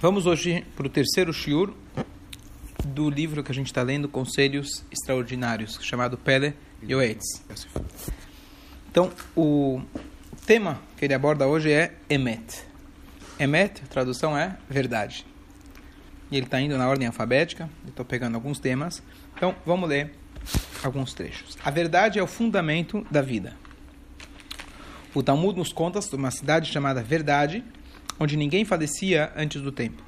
Vamos hoje para o terceiro shiur do livro que a gente está lendo, Conselhos Extraordinários, chamado Pele Yoetz. Então, o tema que ele aborda hoje é Emet. Emet, tradução é verdade. E ele está indo na ordem alfabética, estou pegando alguns temas. Então, vamos ler alguns trechos. A verdade é o fundamento da vida. O Talmud nos conta de uma cidade chamada Verdade, onde ninguém falecia antes do tempo.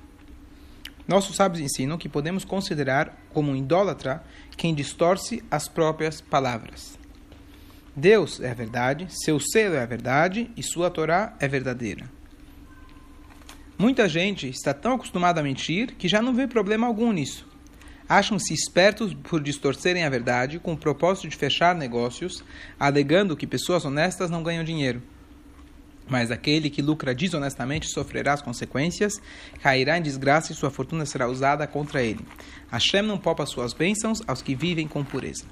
Nossos sábios ensinam que podemos considerar como um idólatra quem distorce as próprias palavras. Deus é a verdade, seu selo é a verdade e sua Torá é verdadeira. Muita gente está tão acostumada a mentir que já não vê problema algum nisso. Acham-se espertos por distorcerem a verdade com o propósito de fechar negócios, alegando que pessoas honestas não ganham dinheiro. Mas aquele que lucra desonestamente sofrerá as consequências, cairá em desgraça e sua fortuna será usada contra ele. Hashem não poupa suas bênçãos aos que vivem com pureza.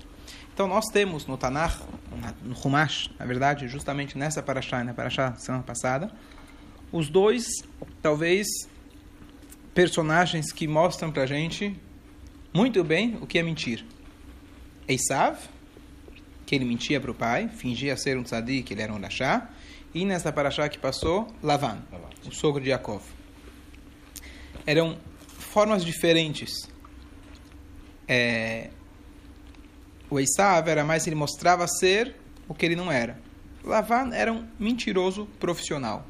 Então nós temos no Tanakh, no Humash, na verdade, justamente nessa paraxá, na paraxá semana passada, os dois, talvez, personagens que mostram pra gente muito bem o que é mentir. Eisav, que ele mentia para o pai, fingia ser um tzadik, que ele era um rachá, e nessa paraxá que passou, Lavan, o sogro de Yaakov. Eram formas diferentes. É, o Eisav era mais, ele mostrava ser o que ele não era. Lavan era um mentiroso profissional,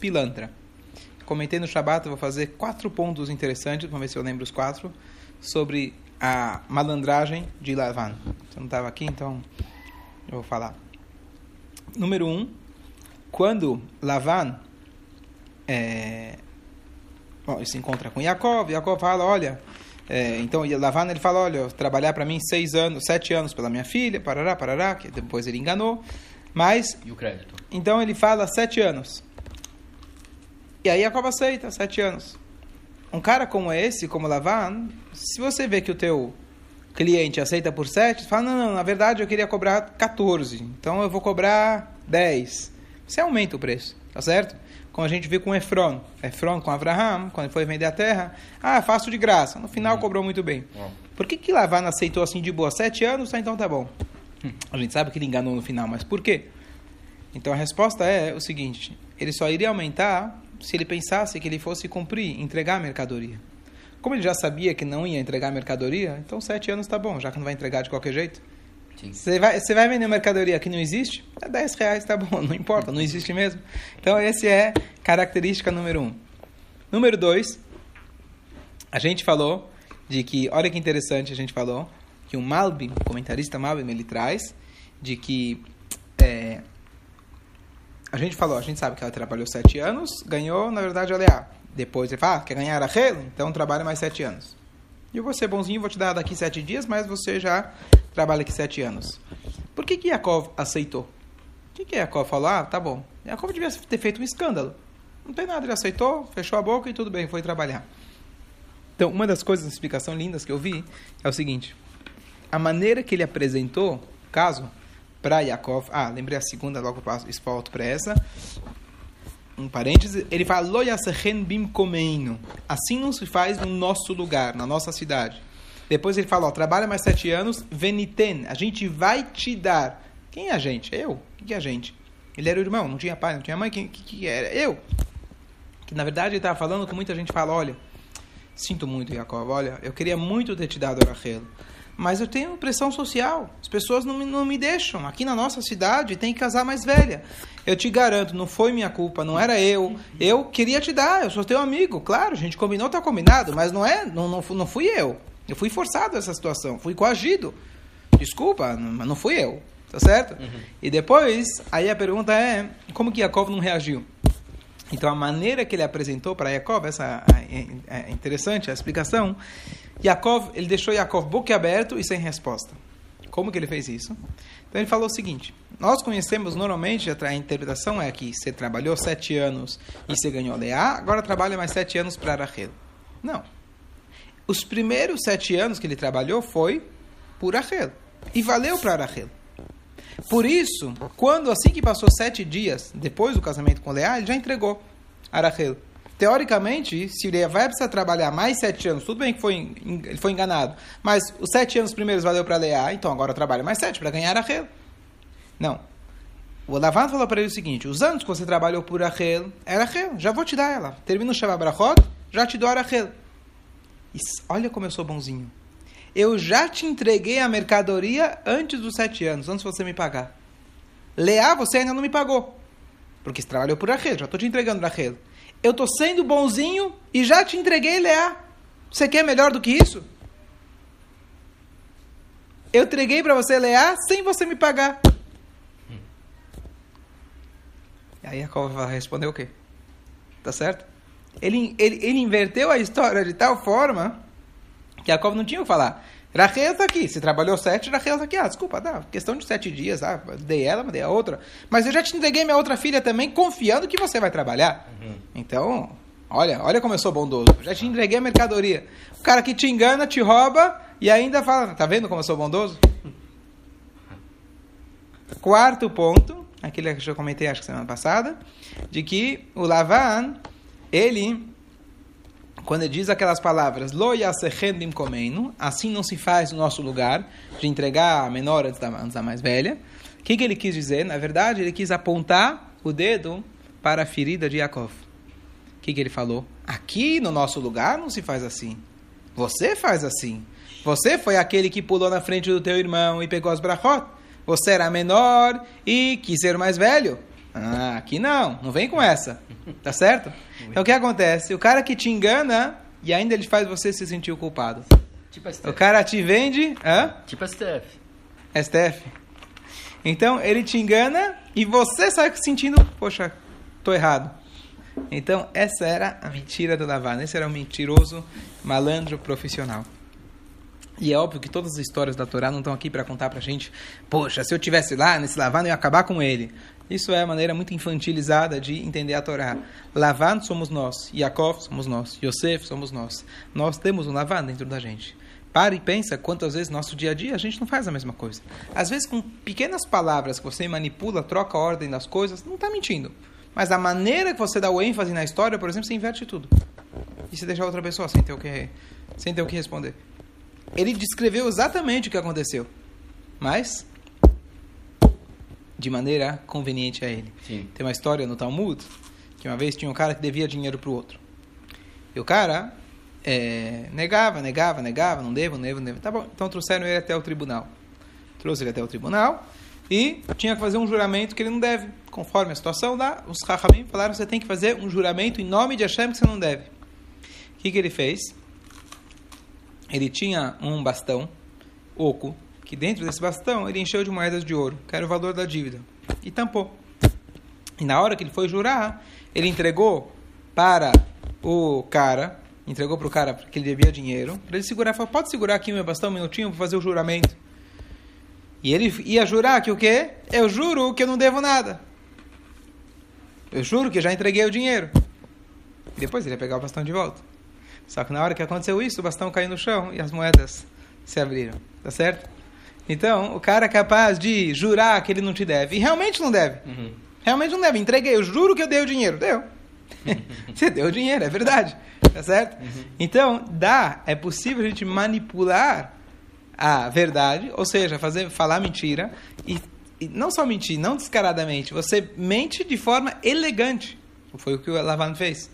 pilantra. Comentei no Shabat, vou fazer quatro pontos interessantes, vamos ver se eu lembro os quatro, sobre a malandragem de Lavan. Você não estava aqui, então eu vou falar. Número um, quando Lavan é, bom, se encontra com Yaakov, Yaakov fala, olha, é, então Lavan ele fala, olha, trabalhar para mim seis anos, sete anos pela minha filha, parará, parará, que depois ele enganou, mas... E o crédito? Então ele fala sete anos. E aí Yaakov aceita, sete anos. Um cara como esse, como Lavan, se você vê que o teu cliente aceita por sete, você fala, não, não, na verdade eu queria cobrar 14, então eu vou cobrar 10. Você aumenta o preço, tá certo? Como a gente viu com Efron. Efron com Abraham, quando foi vender a terra, ah, faço de graça. No final uhum. cobrou muito bem. Por que que Lavan aceitou assim de boa? Sete anos, ah, então tá bom. A gente sabe que ele enganou no final, mas por quê? Então a resposta é o seguinte: ele só iria aumentar se ele pensasse que ele fosse cumprir, entregar a mercadoria. Como ele já sabia que não ia entregar a mercadoria, então sete anos está bom, já que não vai entregar de qualquer jeito. Você vai, você vai vender mercadoria que não existe? É 10 reais, tá bom, não importa, não existe mesmo. Então, essa é característica número um. Número dois, a gente falou de que, olha que interessante, a gente falou que o Malbim, o comentarista Malbim, ele traz de que é, a gente falou, a gente sabe que ela trabalhou sete anos, ganhou, na verdade, a Leá. Depois ele fala, ah, quer ganhar a? Então trabalha mais sete anos. E eu vou ser bonzinho, vou te dar daqui sete dias, mas você já trabalha aqui sete anos. Por que que Yaakov aceitou? O que que Yaakov falou? Ah, tá bom. Yaakov devia ter feito um escândalo. Não tem nada, ele aceitou, fechou a boca e tudo bem, foi trabalhar. Então, uma das coisas, explicação lindas que eu vi é o seguinte. A maneira que ele apresentou o caso para Yaakov. Ah, lembrei a segunda, logo passo, volto para essa. Um parêntese, ele fala. Assim não se faz no nosso lugar, na nossa cidade. Depois ele fala, trabalha mais sete anos, veniten, a gente vai te dar. Quem é a gente? Eu. O que é a gente? Ele era o irmão, não tinha pai, não tinha mãe, quem que, que era? Eu. Que na verdade ele estava falando que muita gente fala, olha, sinto muito, Jacob, olha, eu queria muito ter te dado a Rachel mas eu tenho pressão social. As pessoas não me, não me deixam. Aqui na nossa cidade tem que casar mais velha. Eu te garanto, não foi minha culpa, não era eu. Eu queria te dar, eu sou teu amigo. Claro, a gente combinou, tá combinado, mas não é, não, não, não fui eu. Eu fui forçado a essa situação, fui coagido. Desculpa, mas não fui eu. Tá certo? Uhum. E depois, aí a pergunta é, como que Jacob não reagiu? Então a maneira que ele apresentou para Jacob, essa é, é interessante a explicação. Yaakov, ele deixou Yaakov boquiaberto e sem resposta. Como que ele fez isso? Então ele falou o seguinte: nós conhecemos normalmente a interpretação é que você trabalhou sete anos e você ganhou Leá, agora trabalha mais sete anos para Rachel. Não. Os primeiros sete anos que ele trabalhou foi por Rachel e valeu para Rachel. Por isso, quando assim que passou sete dias depois do casamento com Leá, ele já entregou a Rachel. Teoricamente, se ele vai precisar trabalhar mais sete anos, tudo bem que foi, ele foi enganado, mas os sete anos primeiros valeu para Leá, então agora trabalha mais sete para ganhar a Rachel. Não. O Lavan falou para ele o seguinte: os anos que você trabalhou por Rachel, era Rachel, já vou te dar ela. Termina o Shabbat Brachot, já te dou a Rachel. Olha como eu sou bonzinho. Eu já te entreguei a mercadoria antes dos sete anos, antes de você me pagar. Leá, você ainda não me pagou. Porque você trabalhou por Rachel, já estou te entregando Rachel. Eu estou sendo bonzinho e já te entreguei Leá. Você quer melhor do que isso? Eu entreguei para você Leá sem você me pagar. E aí a cova vai responder o quê? Tá certo? Ele, ele, ele inverteu a história de tal forma que a cova não tinha o que falar. Rachel está aqui. Se trabalhou sete, Rachel está aqui. Ah, desculpa, dá. Questão de sete dias. Ah, dei ela, dei a outra. Mas eu já te entreguei minha outra filha também, confiando que você vai trabalhar. Uhum. Então, olha, olha como eu sou bondoso. já te entreguei a mercadoria. O cara que te engana, te rouba e ainda fala, tá vendo como eu sou bondoso? Quarto ponto, aquele que eu já comentei acho que semana passada, de que o Lavan, ele quando ele diz aquelas palavras, assim não se faz no nosso lugar, de entregar a menor antes da, antes da mais velha. O que, que ele quis dizer? Na verdade, ele quis apontar o dedo para a ferida de Yaakov. O que, que ele falou? Aqui no nosso lugar não se faz assim. Você faz assim. Você foi aquele que pulou na frente do teu irmão e pegou as brachot. Você era menor e quis ser mais velho. Ah, aqui não, não vem com essa. Tá certo? Então o que acontece? O cara que te engana e ainda ele faz você se sentir culpado. Tipo a O cara te vende. Hã? Tipo a Steph. É Steph. Então ele te engana e você sai sentindo, poxa, tô errado. Então essa era a mentira do Lavan. Esse era o mentiroso malandro profissional. E é óbvio que todas as histórias da Torá não estão aqui para contar para a gente, poxa, se eu tivesse lá nesse Lavan, eu ia acabar com ele. Isso é a maneira muito infantilizada de entender a Torá. Lavan somos nós, Yaakov somos nós, Yosef somos nós. Nós temos um Lavan dentro da gente. Para e pensa quantas vezes no nosso dia a dia a gente não faz a mesma coisa. Às vezes com pequenas palavras que você manipula, troca a ordem das coisas, não está mentindo. Mas a maneira que você dá o ênfase na história, por exemplo, você inverte tudo. E você deixa outra pessoa sem ter o que, sem ter o que responder. Ele descreveu exatamente o que aconteceu. Mas de maneira conveniente a ele. Sim. Tem uma história no Talmud que uma vez tinha um cara que devia dinheiro para o outro. E o cara é, negava, negava, negava, não devo, não devo, não devo. Tá bom, então trouxeram ele até o tribunal. Trouxe ele até o tribunal e tinha que fazer um juramento que ele não deve. Conforme a situação lá, os Rahamim falaram que você tem que fazer um juramento em nome de Hashem que você não deve. O que, que ele fez? Ele tinha um bastão oco que dentro desse bastão ele encheu de moedas de ouro, que era o valor da dívida, e tampou. E na hora que ele foi jurar, ele entregou para o cara, entregou para o cara que ele devia dinheiro, para ele segurar, falou, pode segurar aqui o meu bastão um minutinho para fazer o juramento. E ele ia jurar que o quê? Eu juro que eu não devo nada. Eu juro que já entreguei o dinheiro. E depois ele ia pegar o bastão de volta. Só que na hora que aconteceu isso, o bastão caiu no chão e as moedas se abriram. Tá certo? Então, o cara é capaz de jurar que ele não te deve. E realmente não deve. Uhum. Realmente não deve. Entreguei, eu juro que eu dei o dinheiro. Deu. Você deu o dinheiro, é verdade. Tá certo? Uhum. Então, dá, é possível a gente manipular a verdade, ou seja, fazer, falar mentira, e, e não só mentir, não descaradamente, você mente de forma elegante. Foi o que o Lavan fez.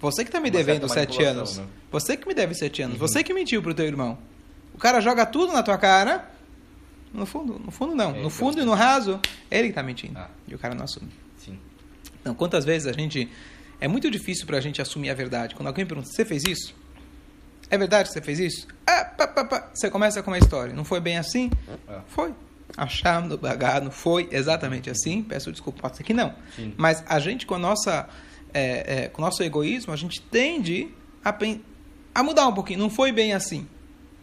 Você que está me devendo sete anos. Né? Você que me deve sete anos. Uhum. Você que mentiu para o teu irmão. O cara joga tudo na tua cara no fundo, no fundo não. É, no fundo e no raso, ele que está mentindo. Ah. E o cara não assume. Sim. Então, quantas vezes a gente... É muito difícil para a gente assumir a verdade. Quando alguém pergunta, você fez isso? É verdade que você fez isso? Ah, pá, pá, pá. Você começa com uma história. Não foi bem assim? Ah. Foi. Achando, bagado, foi exatamente assim. Peço desculpa, pode ser que não. Sim. Mas a gente, com, a nossa, é, é, com o nosso egoísmo, a gente tende a, a mudar um pouquinho. Não foi bem assim.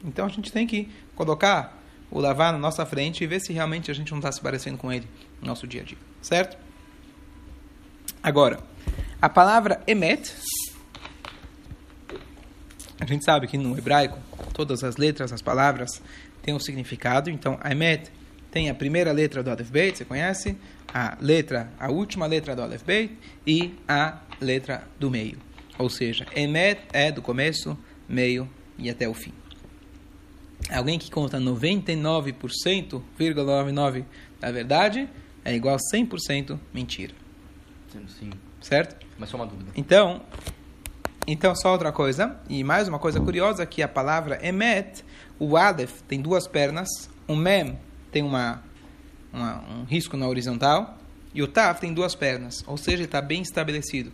Então a gente tem que colocar o lavar na nossa frente e ver se realmente a gente não está se parecendo com ele no nosso dia a dia. Certo? Agora, a palavra emet, a gente sabe que no hebraico todas as letras, as palavras têm um significado. Então, emet tem a primeira letra do Aleph Beit, você conhece? A letra, a última letra do Aleph Beit e a letra do meio. Ou seja, Emet é do começo, meio e até o fim. Alguém que conta 99,99% da verdade é igual a 100% mentira. Sim. Certo? Mas só uma dúvida. Então, então só outra coisa, e mais uma coisa curiosa, que a palavra emet, o aleph tem duas pernas, o mem tem uma, uma um risco na horizontal, e o taf tem duas pernas, ou seja, está bem estabelecido.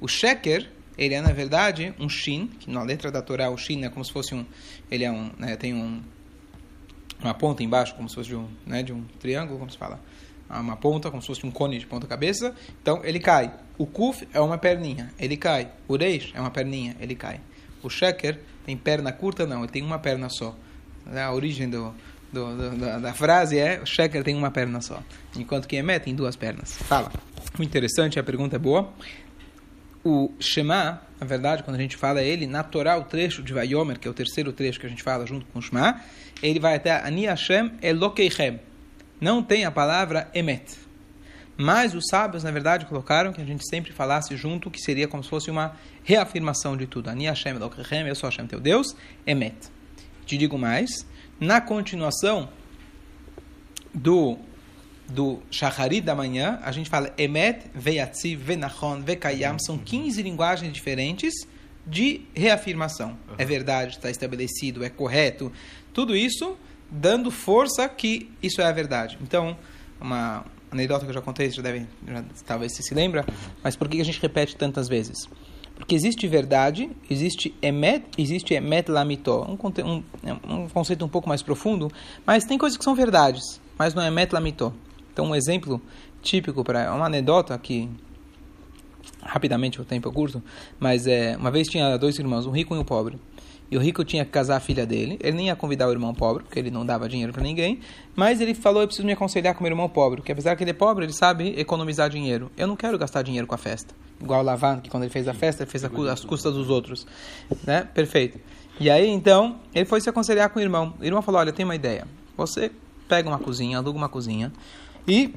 O sheker, ele é na verdade um shin, que na letra da Torá o shin é como se fosse um, ele é um, né, tem um uma ponta embaixo, como se fosse de um, né, de um triângulo, como se fala, uma ponta, como se fosse um cone de ponta cabeça. Então ele cai. O kuf é uma perninha, ele cai. O reish é uma perninha, ele cai. O sheker tem perna curta, não, ele tem uma perna só. A origem do, do, do, da, da, frase é o sheker tem uma perna só, enquanto que emet tem duas pernas. Fala. Muito interessante, a pergunta é boa o Shema, na verdade, quando a gente fala ele, natural o trecho de Vayomer, que é o terceiro trecho que a gente fala junto com o Shema, ele vai até Ani Hashem Elokeichem. Não tem a palavra Emet. Mas os sábios, na verdade, colocaram que a gente sempre falasse junto, que seria como se fosse uma reafirmação de tudo. Ani Hashem Elokeichem, eu sou Hashem teu Deus, Emet. Te digo mais, na continuação do do Shacharit da manhã, a gente fala Emet, Veyatzi, Venachon, Vekayam, são 15 linguagens diferentes de reafirmação. Uhum. É verdade, está estabelecido, é correto. Tudo isso dando força que isso é a verdade. Então, uma anedota que eu já contei, você já deve, já, talvez você se lembra, uhum. mas por que a gente repete tantas vezes? Porque existe verdade, existe emet, existe emet lamitó, um, um, um conceito um pouco mais profundo, mas tem coisas que são verdades, mas não é emet lamitó. Então, um exemplo típico para uma anedota que rapidamente o tempo é curto, mas é, uma vez tinha dois irmãos, um rico e um pobre. E o rico tinha que casar a filha dele. Ele nem ia convidar o irmão pobre, porque ele não dava dinheiro para ninguém. Mas ele falou: Eu preciso me aconselhar com o meu irmão pobre, porque apesar que ele é pobre, ele sabe economizar dinheiro. Eu não quero gastar dinheiro com a festa. Igual o Lavan, que quando ele fez a festa, ele fez as custas dos outros. Né? Perfeito. E aí, então, ele foi se aconselhar com o irmão. O irmão falou: Olha, tem uma ideia. Você pega uma cozinha, aluga uma cozinha e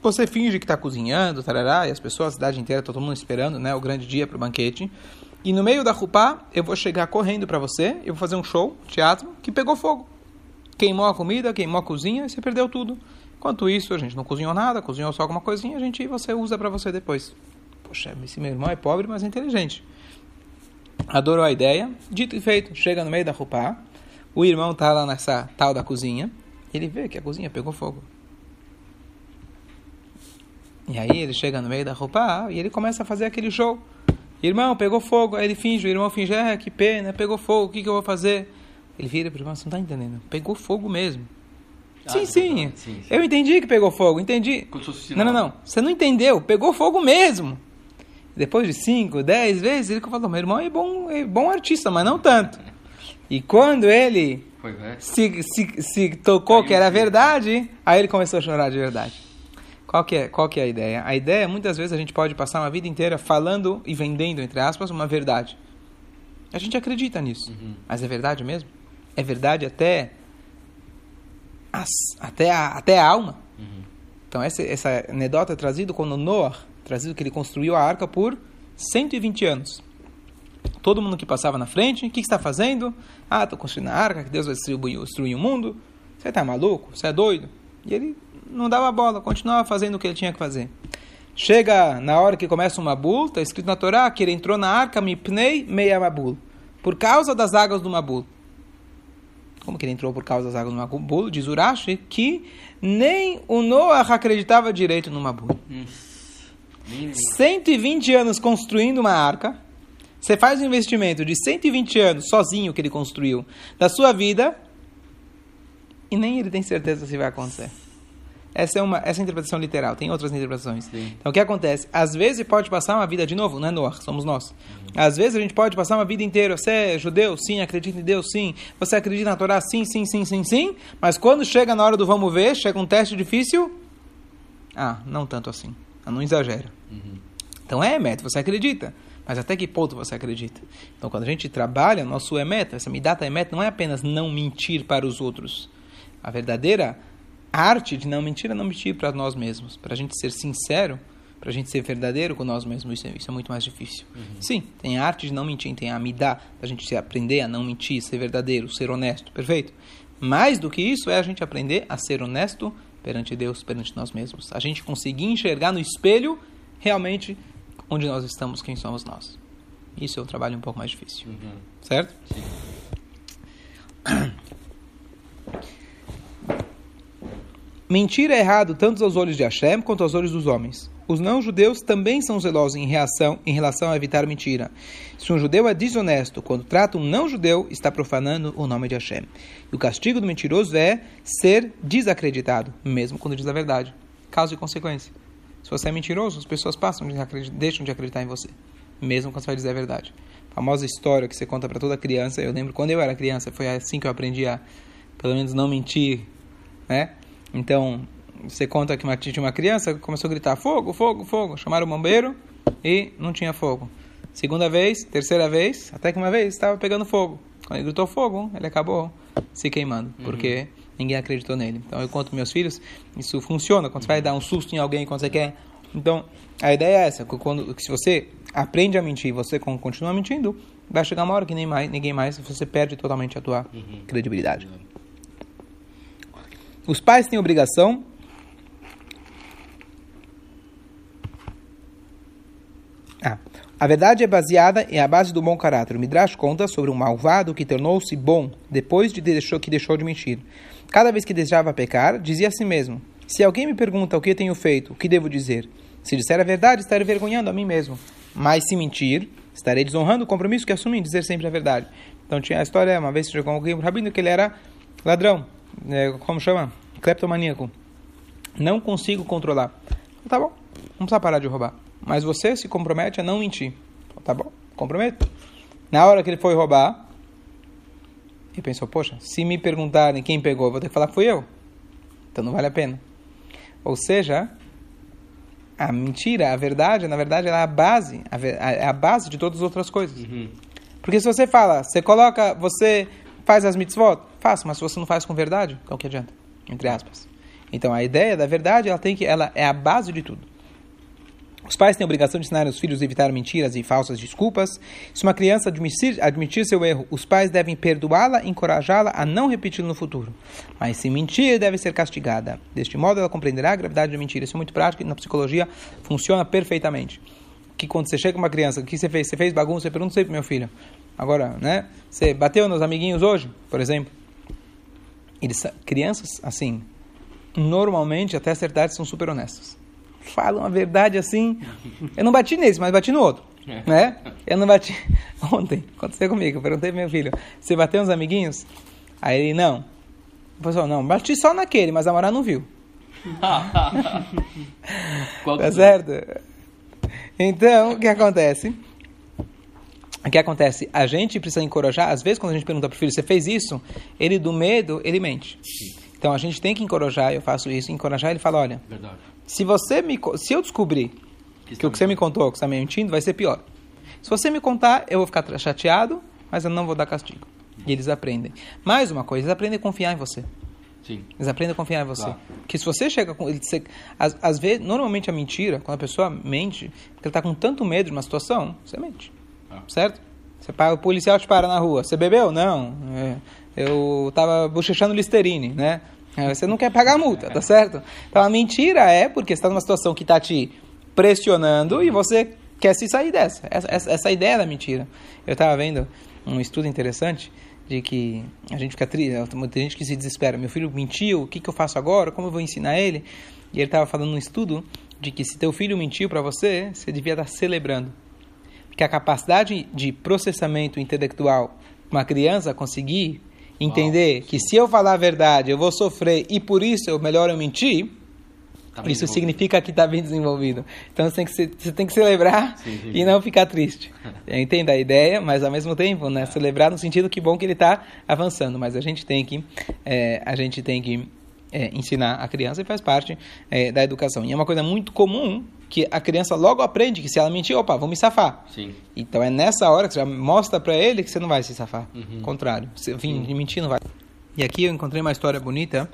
você finge que está cozinhando, tarará, e as pessoas, a cidade inteira, tá todo mundo esperando, né, o grande dia para o banquete. E no meio da rupá, eu vou chegar correndo para você, eu vou fazer um show, teatro, que pegou fogo. Queimou a comida, queimou a cozinha e você perdeu tudo. Enquanto isso, a gente não cozinhou nada, cozinhou só alguma coisinha, a gente você usa para você depois. Poxa, esse meu irmão é pobre, mas é inteligente. Adorou a ideia. Dito e feito, chega no meio da rupá, o irmão tá lá nessa tal da cozinha, ele vê que a cozinha pegou fogo. E aí ele chega no meio da roupa e ele começa a fazer aquele show. Irmão, pegou fogo. Aí ele finge, o irmão finge, é, que pena, pegou fogo, o que, que eu vou fazer? Ele vira para o irmão, você não está entendendo. Pegou fogo mesmo. Ah, sim, sim, sim, sim, Eu entendi que pegou fogo, entendi. Não, não, não. Você não entendeu, pegou fogo mesmo. Depois de cinco, dez vezes, ele falou, meu irmão é bom, é bom artista, mas não tanto. E quando ele é. se, se, se tocou que era verdade, aí ele começou a chorar de verdade. Qual que, é, qual que é a ideia? A ideia, muitas vezes, a gente pode passar uma vida inteira falando e vendendo, entre aspas, uma verdade. A gente acredita nisso. Uhum. Mas é verdade mesmo? É verdade até, as, até, a, até a alma? Uhum. Então, essa, essa anedota é trazida quando Noah, trazido que ele construiu a arca por 120 anos. Todo mundo que passava na frente, o que, que está fazendo? Ah, estou construindo a arca, que Deus vai destruir, destruir o mundo. Você está maluco? Você é doido? E ele não dava bola, continuava fazendo o que ele tinha que fazer. Chega na hora que começa o Mabul, está escrito na Torá que ele entrou na arca Mipnei Meia Mabul, por causa das águas do Mabul. Como que ele entrou por causa das águas do Mabul? Diz Urashi que nem o Noah acreditava direito no Mabul. 120 anos construindo uma arca. Você faz um investimento de 120 anos sozinho que ele construiu da sua vida e nem ele tem certeza se vai acontecer. Essa é uma essa é interpretação literal, tem outras interpretações. Sim. Então o que acontece? Às vezes pode passar uma vida de novo, não é Noah, somos nós. Uhum. Às vezes a gente pode passar uma vida inteira, você é judeu? Sim, acredita em Deus? Sim. Você acredita na Torá? Sim, sim, sim, sim, sim. Mas quando chega na hora do vamos ver, chega um teste difícil, ah, não tanto assim. Ah, não exagera. Uhum. Então é emet, você acredita. Mas até que ponto você acredita? Então quando a gente trabalha, nosso emet, essa midata emet, não é apenas não mentir para os outros. A verdadeira arte de não mentir é não mentir para nós mesmos, para a gente ser sincero para a gente ser verdadeiro com nós mesmos, isso é, isso é muito mais difícil. Uhum. Sim, tem a arte de não mentir, tem a amidá, a gente aprender a não mentir, ser verdadeiro, ser honesto, perfeito? Mais do que isso é a gente aprender a ser honesto perante Deus, perante nós mesmos. A gente conseguir enxergar no espelho realmente onde nós estamos, quem somos nós. Isso é um trabalho um pouco mais difícil. Uhum. Certo? Sim. Mentir é errado tanto aos olhos de Hashem quanto aos olhos dos homens. Os não-judeus também são zelosos em, reação, em relação a evitar mentira. Se um judeu é desonesto quando trata um não-judeu, está profanando o nome de Hashem. E o castigo do mentiroso é ser desacreditado, mesmo quando diz a verdade. Causa e consequência. Se você é mentiroso, as pessoas passam de deixam de acreditar em você, mesmo quando você vai dizer a verdade. A famosa história que você conta para toda criança. Eu lembro quando eu era criança, foi assim que eu aprendi a, pelo menos, não mentir, né? Então, você conta que uma, tinha uma criança começou a gritar fogo, fogo, fogo. Chamaram o bombeiro e não tinha fogo. Segunda vez, terceira vez, até que uma vez estava pegando fogo. Quando ele gritou fogo, ele acabou se queimando, uhum. porque ninguém acreditou nele. Então eu conto para meus filhos, isso funciona quando você vai dar um susto em alguém, quando você quer. Então a ideia é essa, quando que se você aprende a mentir, você continua mentindo, vai chegar uma hora que nem mais, ninguém mais, você perde totalmente a tua uhum. credibilidade. Os pais têm obrigação Ah, a verdade é baseada em a base do bom caráter. O Midrash conta sobre um malvado que tornou-se bom depois de deixou, que deixou de mentir. Cada vez que desejava pecar, dizia a si mesmo: Se alguém me pergunta o que tenho feito, o que devo dizer? Se disser a verdade, estarei vergonhando a mim mesmo. Mas se mentir, estarei desonrando o compromisso que assumi em dizer sempre a verdade. Então tinha a história, uma vez chegou alguém para rabino que ele era ladrão, é, como chama? Cleptomaníaco. Não consigo controlar. Tá bom, não precisa parar de roubar. Mas você se compromete a não mentir. Tá bom, comprometo. Na hora que ele foi roubar, ele pensou, poxa, se me perguntarem quem pegou, eu vou ter que falar que fui eu. Então não vale a pena. Ou seja, a mentira, a verdade, na verdade, ela é a base, é a base de todas as outras coisas. Uhum. Porque se você fala, você coloca, você faz as mitzvot, faça, mas se você não faz com verdade, qual que adianta? Entre aspas. Então a ideia da verdade, ela tem que, ela é a base de tudo. Os pais têm a obrigação de ensinar os filhos a evitar mentiras e falsas desculpas. Se uma criança admitir, admitir seu erro, os pais devem perdoá-la e encorajá-la a não repetir no futuro. Mas se mentir, deve ser castigada. Deste modo, ela compreenderá a gravidade da mentira. Isso é muito prático e na psicologia funciona perfeitamente. Que quando você chega com uma criança, o que você fez? Você fez bagunça? Você pergunta sempre, meu filho. Agora, né? Você bateu nos amiguinhos hoje, por exemplo? Eles, crianças, assim, normalmente, até certa idade, são super honestas falam a verdade assim. Eu não bati nesse, mas bati no outro. É. Né? Eu não bati. Ontem, aconteceu comigo, eu perguntei pro meu filho: Você bateu uns amiguinhos? Aí ele: Não. Pessoal, não, bati só naquele, mas a Mara não viu. tá certo? Então, o que acontece? O que acontece? A gente precisa encorajar, às vezes, quando a gente pergunta para o filho, você fez isso? Ele, do medo, ele mente. Então, a gente tem que encorajar, eu faço isso, encorajar, ele fala, olha, Verdade. Se você me, se eu descobrir que, que o que você me contou, que você está mentindo, vai ser pior. Se você me contar, eu vou ficar chateado, mas eu não vou dar castigo. E eles aprendem. Mais uma coisa, eles aprendem a confiar em você. Sim. Eles aprendem a confiar em você. Claro. Que se você chega com. Você, às, às, vezes, normalmente a mentira, quando a pessoa mente, porque ele está com tanto medo de uma situação, você mente. Certo? Você, o policial te para na rua. Você bebeu? Não. É, eu estava bochechando Listerine, né? É, você não quer pagar a multa, tá certo? Então a mentira é porque está numa situação que está te pressionando e você quer se sair dessa. Essa, essa, essa é ideia da mentira. Eu estava vendo um estudo interessante de que a gente fica triste, tem gente que se desespera. Meu filho mentiu, o que, que eu faço agora? Como eu vou ensinar ele? E ele estava falando num estudo de que se teu filho mentiu para você, você devia estar tá celebrando. Porque a capacidade de processamento intelectual uma criança conseguir entender que se eu falar a verdade, eu vou sofrer e por isso é melhor eu mentir, tá isso significa que está bem desenvolvido. Então você tem que, se, você tem que celebrar sim, sim. e não ficar triste. Entenda a ideia, mas ao mesmo tempo, né, celebrar no sentido que bom que ele está avançando. Mas a gente tem que, é, a gente tem que é, ensinar a criança e faz parte é, da educação. E é uma coisa muito comum que a criança logo aprende que se ela mentir, opa, vou me safar. Sim. Então é nessa hora que você já mostra para ele que você não vai se safar. Uhum. Contrário, se vim mentir não vai. E aqui eu encontrei uma história bonita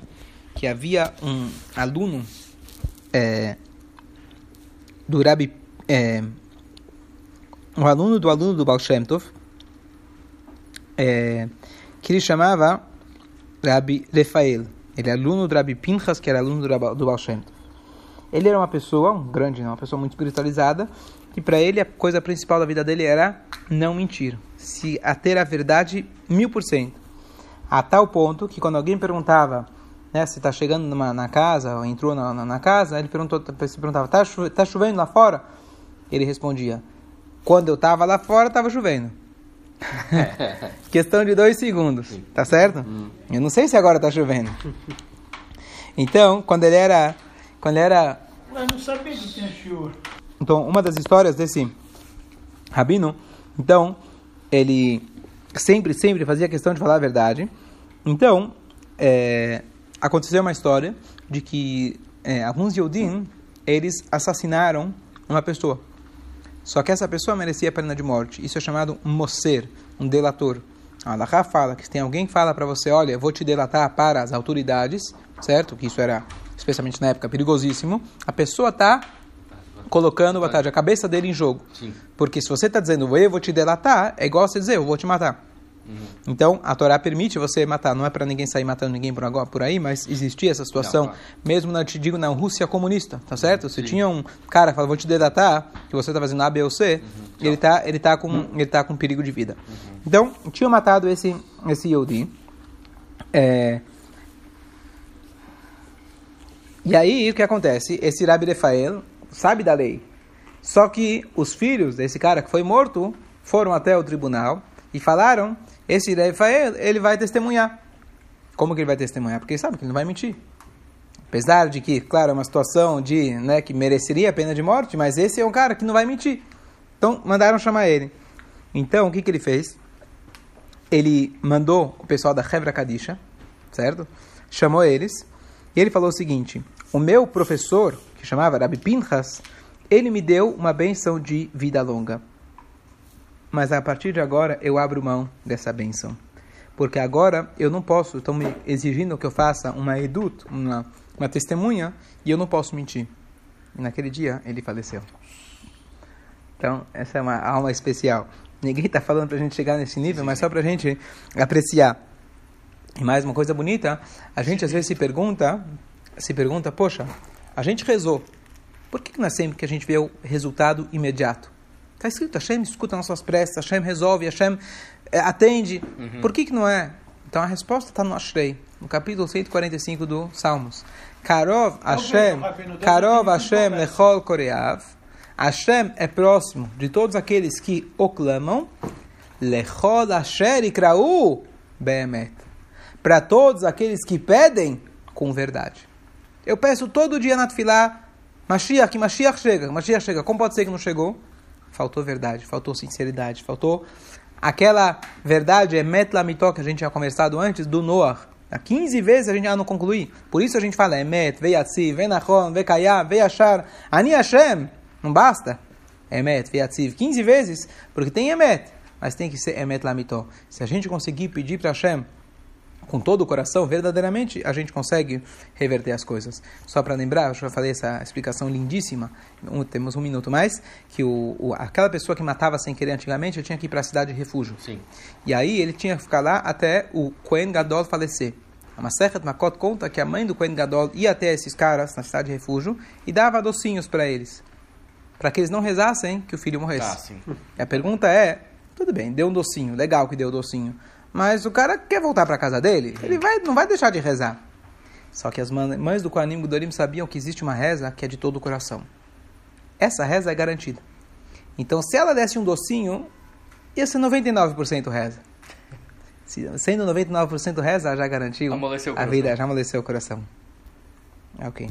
que havia um aluno é, do Rabi, é, um aluno do aluno do Baal Shem Tov, é, que ele chamava Rabi Rafael. Ele é aluno do Rabi Pinchas, que era aluno do, Baal Shem. Ele era uma pessoa, um grande, uma pessoa muito espiritualizada, e para ele a coisa principal da vida dele era não mentir, se ater à verdade mil por cento. A tal ponto que quando alguém perguntava né, se está chegando numa, na casa, ou entrou na, na, na, casa, ele perguntou, se perguntava, está tá chovendo lá fora? Ele respondia, quando eu estava lá fora, estava chovendo. Questão de dois segundos, tá certo? Hum. Eu não sei se agora está chovendo. Então, quando ele era, quando ele era, mas não sabia que tinha chuva. Então, uma das histórias desse rabino, então, ele sempre, sempre fazia questão de falar a verdade. Então, é, aconteceu uma história de que é, alguns Yodim, eles assassinaram uma pessoa. Só que essa pessoa merecia a pena de morte. Isso é chamado um moser, um delator. A Allah fala que se tem alguém que fala para você, olha, vou te delatar para as autoridades, certo? Que isso era, especialmente na época, perigosíssimo. A pessoa está colocando a cabeça dele em jogo. Sim. Porque se você está dizendo, eu vou te delatar, é igual você dizer, eu vou te matar. Uhum. Então, a Torá permite você matar. Não é para ninguém sair matando ninguém por, agora, por aí, mas existia essa situação, não, mesmo, na, te digo, na Rússia comunista, tá certo? Se tinha um cara que fala, vou te delatar, que você está fazendo A, B ou C, uhum. ele está ele tá com, ele tá com perigo de vida. Uhum. Então, tinha matado esse, esse Yodi. É, e aí, o que acontece? Esse Rabi Rafael sabe da lei. Só que os filhos desse cara que foi morto foram até o tribunal e falaram esse Rafael, ele vai testemunhar. Como que ele vai testemunhar? Porque ele sabe que ele não vai mentir. Apesar de que, claro, é uma situação de, né, que mereceria a pena de morte, mas esse é um cara que não vai mentir. Então, mandaram chamar ele. Então, o que, que ele fez? Ele mandou o pessoal da Hevra Kadisha, certo? Chamou eles e ele falou o seguinte: O meu professor, que chamava Rabi Pinchas, ele me deu uma benção de vida longa mas a partir de agora eu abro mão dessa benção. Porque agora eu não posso, estão me exigindo que eu faça uma edut, uma, uma testemunha, e eu não posso mentir. E naquele dia ele faleceu. Então, essa é uma alma especial. Ninguém está falando para a gente chegar nesse nível, mas só para a gente apreciar. E mais uma coisa bonita, a gente às vezes se pergunta, se pergunta, poxa, a gente rezou. Por que não é sempre que a gente vê o resultado imediato? Está escrito, Hashem escuta nossas preces, Hashem resolve, Hashem é, atende. Uhum. Por que, que não é? Então a resposta está no Ashrei, no capítulo 145 do Salmos. Karov Hashem, Karov Hashem lechol koreav. Hashem é próximo de todos aqueles que o clamam. Lechol Asher ikrau beemet. Para todos aqueles que pedem com verdade. Eu peço todo dia na Tfilá, Mashiach, que Mashiach chega, Mashiach chega. Como pode ser que não chegou? Faltou verdade, faltou sinceridade, faltou aquela verdade, é metlamitó, que a gente tinha conversado antes, do Noah. Há 15 vezes a gente já não conclui. Por isso a gente fala Emet, Veiatziv, Venachon, Vekayah, Veiachar, Ani Hashem. Não basta. Emet, Veiatziv. 15 vezes, porque tem Emet. Mas tem que ser Emet Lamitó. Se a gente conseguir pedir para Hashem com todo o coração, verdadeiramente, a gente consegue reverter as coisas. Só para lembrar, eu já falei essa explicação lindíssima, um, temos um minuto mais, que o, o, aquela pessoa que matava sem querer antigamente, tinha que ir para a cidade de refúgio. Sim. E aí ele tinha que ficar lá até o Kohen Gadol falecer. A Masechet Makot conta que a mãe do Kohen Gadol ia até esses caras na cidade de refúgio e dava docinhos para eles, para que eles não rezassem que o filho morresse. Ah, e a pergunta é, tudo bem, deu um docinho, legal que deu o docinho, mas o cara quer voltar para casa dele, ele vai, não vai deixar de rezar. Só que as mães do Kohanim Gudorim sabiam que existe uma reza que é de todo o coração. Essa reza é garantida. Então, se ela desse um docinho, ia ser 99% reza. Sendo 99% reza, já garantiu a vida, já amoleceu o coração. Ok.